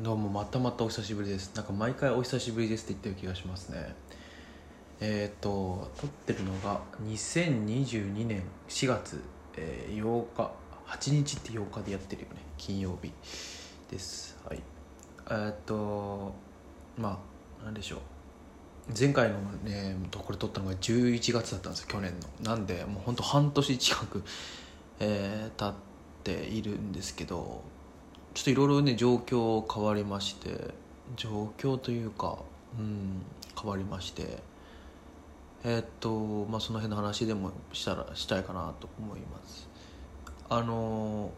どうもまたまたお久しぶりです。なんか毎回お久しぶりですって言ってる気がしますね。えっ、と撮ってるのが2022年4月、えー8日8日って8日でやってるよね金曜日です。はい。えっ、とまあなんでしょう。前回のねとこれ撮ったのが11月だったんですよ去年の。なんでもうほんと半年近く、えー経っているんですけどちょっといろいろね状況変わりまして状況というかうん変わりましてえーっとまあその辺の話でもしたらしたいかなと思います。あの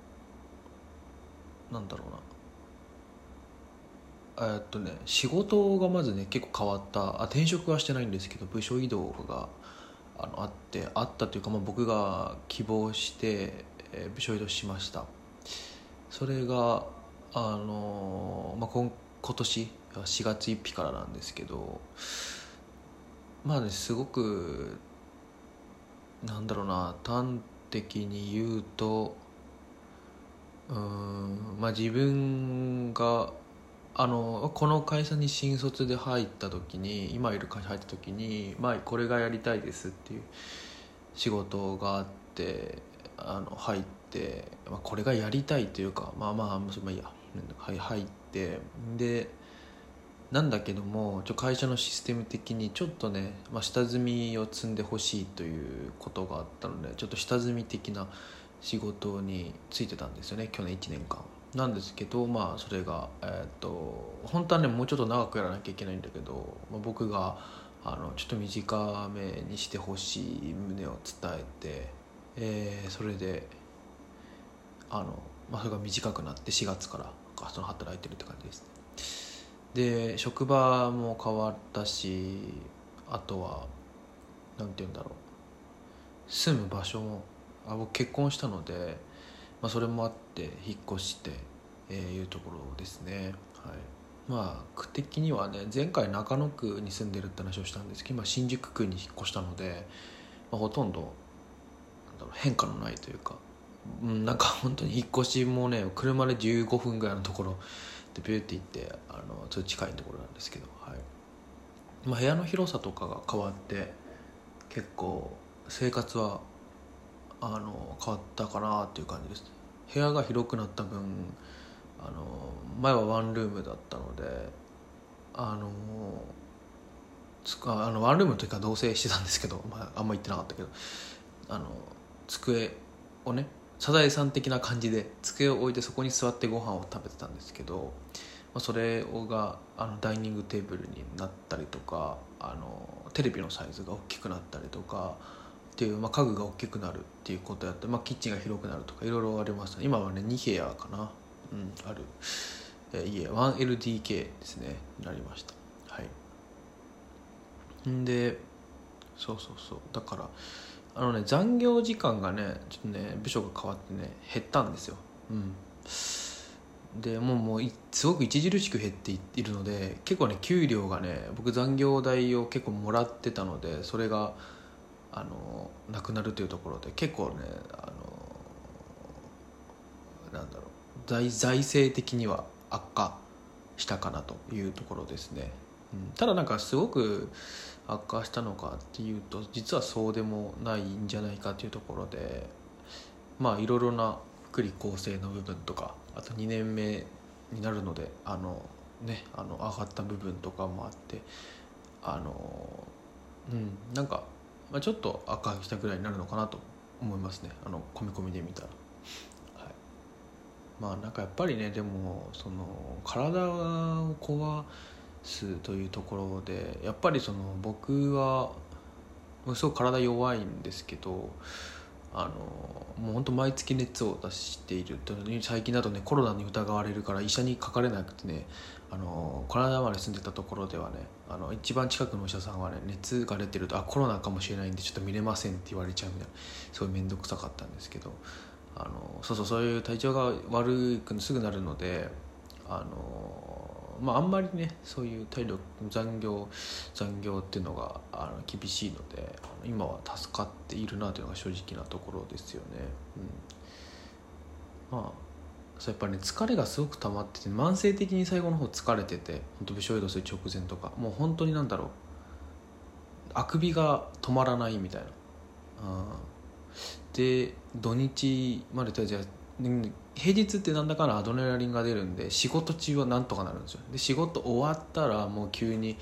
なんだろうな。えーっとね仕事がまずね結構変わった。あ転職はしてないんですけど部署移動があのあってあったというか、まあ、僕が希望して、えー部署移動しました。それがあの、まあ、今今年4月1日からなんですけどまあねすごくなんだろうな端的に言うとうんまあ自分があのこの会社に新卒で入った時に今いる会社入った時に、まあ、これがやりたいですっていう仕事があってあの入って、まあ、これがやりたいというかまあまあまあいいや、はい、入ってでなんだけどもちょ会社のシステム的にちょっとね、まあ、下積みを積んでほしいということがあったのでちょっと下積み的な仕事についてたんですよね去年1年間。なんですけどまあそれがえーっと本当はねもうちょっと長くやらなきゃいけないんだけど、まあ、僕があのちょっと短めにしてほしい旨を伝えて、えーそれであの、まあ、それが短くなって4月からその働いてるって感じですね。で職場も変わったしあとはなんて言うんだろう。住む場所もあ僕結婚したので、まあ、それもあって引っ越して、えーいうところですね。はい。まあ区的にはね前回中野区に住んでるって話をしたんですけど今新宿区に引っ越したので、まあ、ほとんど変化のないというか、うん、なんか本当に引っ越しもね車で15分ぐらいのところ でビューって行ってあのちょっと近いところなんですけど、はい。まあ、部屋の広さとかが変わって結構生活はあの変わったかなっていう感じです。部屋が広くなった分あの前はワンルームだったのであのつかあのワンルームの時は同棲してたんですけど、まあ、あんま行ってなかったけどあの机をねサザエさん的な感じで机を置いてそこに座ってご飯を食べてたんですけど、まあ、それがあのダイニングテーブルになったりとかあのテレビのサイズが大きくなったりとかっていう、まあ、家具が大きくなるっていうことやって、まあ、キッチンが広くなるとかいろいろありました今はね2部屋かな、うん、ある、えー家。1LDK ですね。になりました。はい。んでそうそうそう。だからあのね残業時間がねちょっとね部署が変わってね減ったんですよ。うん。でもうもうすごく著しく減っていいるので結構ね給料がね僕残業代を結構もらってたのでそれがあのなくなるというところで結構ねあのなんだろう財財政的には悪化したかなというところですね、うん、ただなんかすごく悪化したのかっていうと実はそうでもないんじゃないかというところでまあいろいろな福利厚生の部分とかあと2年目になるのであのねあの上がった部分とかもあってあのうんなんか、まあ、ちょっと悪化したぐらいになるのかなと思いますね。あの込み込みで見たら。はい。まあなんかやっぱりねでもその体を壊すというところでやっぱりその僕はすごく体弱いんですけどあのもう本当毎月熱を出している。と最近だとねコロナに疑われるから医者にかかれなくてねあのこの間まで住んでたところではねあの一番近くのお医者さんはね熱が出てるとあコロナかもしれないんでちょっと見れませんって言われちゃうみたいなすごい面倒くさかったんですけどあのそうそうそういう体調が悪くすぐなるのであのまああんまりねそういう体力残業残業っていうのがあの厳しいので今は助かっているなというのが正直なところですよね。うん、まあそうやっぱりね疲れがすごく溜まってて慢性的に最後の方疲れてて本当部署移動する直前とかもう本当になんだろうあくびが止まらないみたいな、で土日までとりあえず平日ってなんだかんだアドレナリンが出るんで仕事中はなんとかなるんですよ。で仕事終わったらもう急に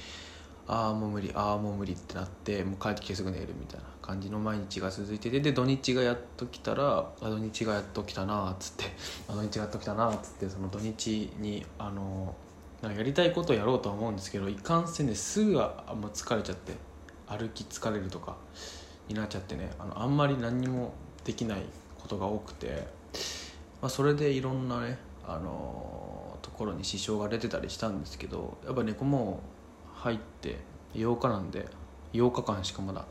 ああもう無理ああもう無理ってなってもう帰ってきてすぐ寝るみたいな感じの毎日が続いててで土日がやっと来たらあ土日がやっと来たなっつってあ土日がやっと来たなっつってその土日にあのやりたいことをやろうとは思うんですけどいかんせんですぐはもう疲れちゃって歩き疲れるとかになっちゃってねあのあんまり何にもできないことが多くて、まあ、それでいろんなねあのところに支障が出てたりしたんですけどやっぱ猫も入って8日なんで8日間しかまだ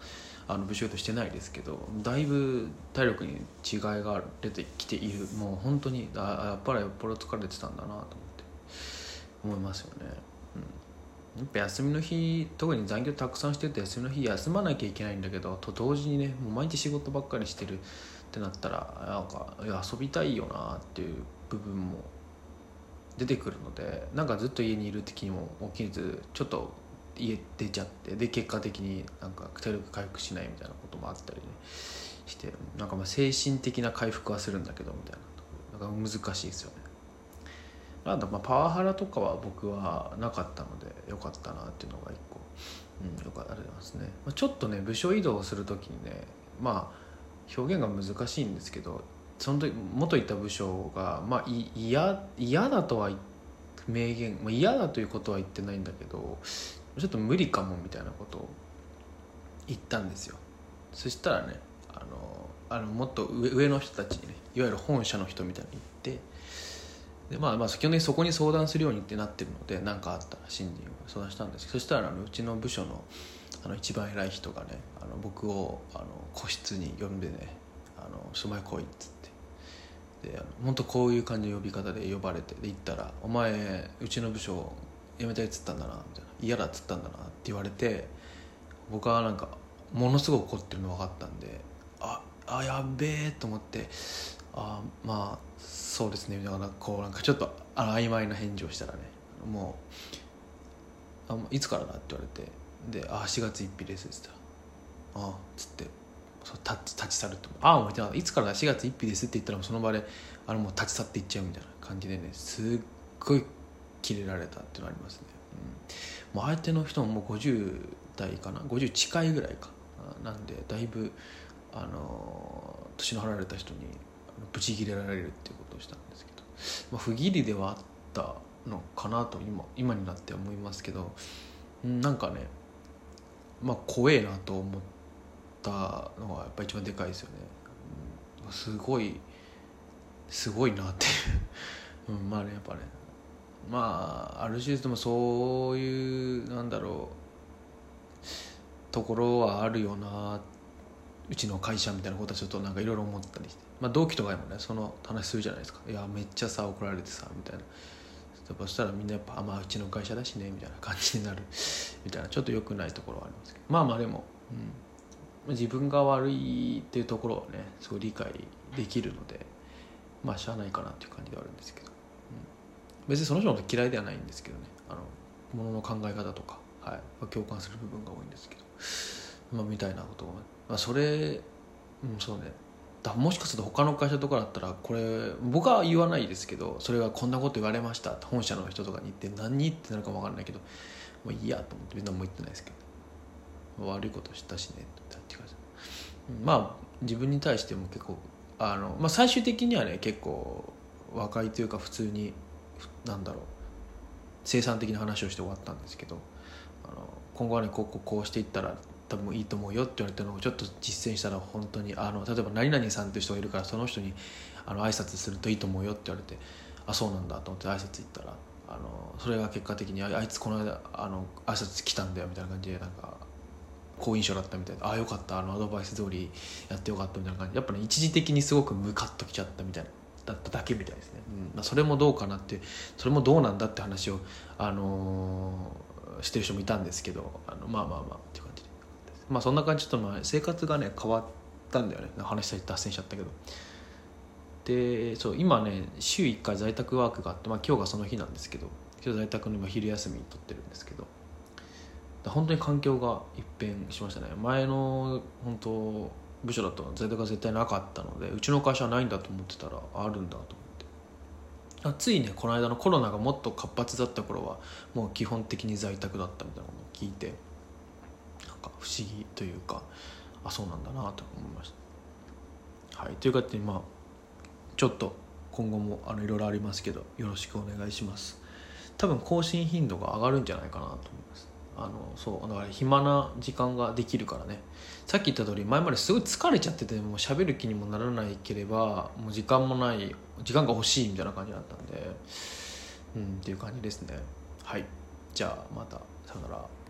あの部署としてないですけどだいぶ体力に違いが出てきている。もう本当にあやっぱりよっぽど疲れてたんだなと思って思いますよね、うん、やっぱ休みの日特に残業たくさんしてて休みの日休まなきゃいけないんだけどと同時にねもう毎日仕事ばっかりしてるってなったらなんか遊びたいよなっていう部分も出てくるのでなんかずっと家にいる時にも起きずちょっと家出ちゃってで結果的になんか体力回復しないみたいなこともあったりねしてなんかまあ精神的な回復はするんだけどみたいな。なんか難しいですよね。なんだまあパワハラとかは僕はなかったのでよかったなっていうのが一個、うん、よかったますね、まあ、ちょっとね部署移動する時にねまあ表現が難しいんですけどその時元いた部署がまあ嫌だとは明言、まあ、嫌だということは言ってないんだけどちょっと無理かもみたいなことを言ったんですよ。そしたらねあのあのもっと上の人たちにねいわゆる本社の人みたいに言ってでまあまあ基本的にそこに相談するようにってなってるので何かあったら新人を相談したんですそしたらあのうちの部署のあの一番偉い人がねあの僕をあの個室に呼んでね「あのお前来い」っつって。で本当こういう感じの呼び方で呼ばれてで行ったら「お前うちの部署辞めたいっつったんだな」みたいな。嫌だっつったんだなって言われて僕はなんかものすごく怒ってるの分かったんでああやべえと思ってあまあそうですねだからこうなんかちょっとあの曖昧な返事をしたらねもうあいつからだって言われてで「あ4月1日です」っつった「ああ」っつって立ち立ち去るって「ああ」も言っていつからだ4月1日です」って言ったらその場であのもう立ち去っていっちゃうみたいな感じでねすっごいキレられたっていうのありますね、うん、もう相手の人ももう50代かな50近いぐらいかな。んでだいぶあの年の離れた人にブチギレられるっていうことをしたんですけど、まあ、不義理ではあったのかなと今今になって思いますけど。なんかねまあ怖えなと思ったのがやっぱ一番でかいですよね、すごいすごいなっていう、うん、まあねやっぱね。まあある種でもそういうなんだろう。ところはあるよなうちの会社みたいなことはちょっとなんかいろいろ思ったりして、まあ、同期とかでもねその話するじゃないですか。いやめっちゃさ怒られてさみたいな。そしたらみんなやっぱあまあうちの会社だしねみたいな感じになるみたいなちょっと良くないところはありますけど。まあまあでも、うん、自分が悪いっていうところをねすごい理解できるのでまあしゃあないかなっていう感じではあるんですけど。別にその人のこと嫌いではないんですけどね。あのものの考え方とか、はい、共感する部分が多いんですけど、まあ、みたいなことを、まあ、それ、うん、そうね。だもしかすると他の会社とかだったらこれ僕は言わないですけどそれがこんなこと言われました本社の人とかに言って何ってなるかも分かんないけどもういいやと思ってみんなも言ってないですけど悪いことしたしねって感じまあ自分に対しても結構あの、まあ、最終的にはね結構和解というか普通になんだろう生産的な話をして終わったんですけどあの今後はねこうこうこうしていったら多分いいと思うよって言われたのをちょっと実践したら本当にあの例えば何々さんっていう人がいるからその人にあの挨拶するといいと思うよって言われてあそうなんだと思って挨拶行ったらあのそれが結果的にあいつこの間あの挨拶来たんだよみたいな感じでなんか好印象だったみたいでああよかったあのアドバイス通りやってよかったみたいな感じやっぱね一時的にすごくムカッときちゃったみたいなだっただけみたいですね、うん。まあ、それもどうかなってそれもどうなんだって話を、あのー、してる人もいたんですけどあのまあまあまあっていうまあそんな感じとまあ生活がね変わったんだよね。話したり脱線しちゃったけど。でそう今ね週1回在宅ワークがあって、まあ、今日がその日なんですけど今日在宅の今昼休み取ってるんですけど。本当に環境が一変しましたね。前の本当部署だと在宅が絶対なかったのでうちの会社はないんだと思ってたらあるんだと思って。あついねこの間のコロナがもっと活発だった頃はもう基本的に在宅だったみたいなのを聞いて。か不思議というかあそうなんだなと思いました。はいというかでまあちょっと今後もあのいろいろありますけどよろしくお願いします。多分更新頻度が上がるんじゃないかなと思います。あのそうだから暇な時間ができるからね。さっき言った通り前まですごい疲れちゃっててもう喋る気にもならないければもう時間もない時間が欲しいみたいな感じだったんでうんっていう感じですね。はい。じゃあまたさよなら。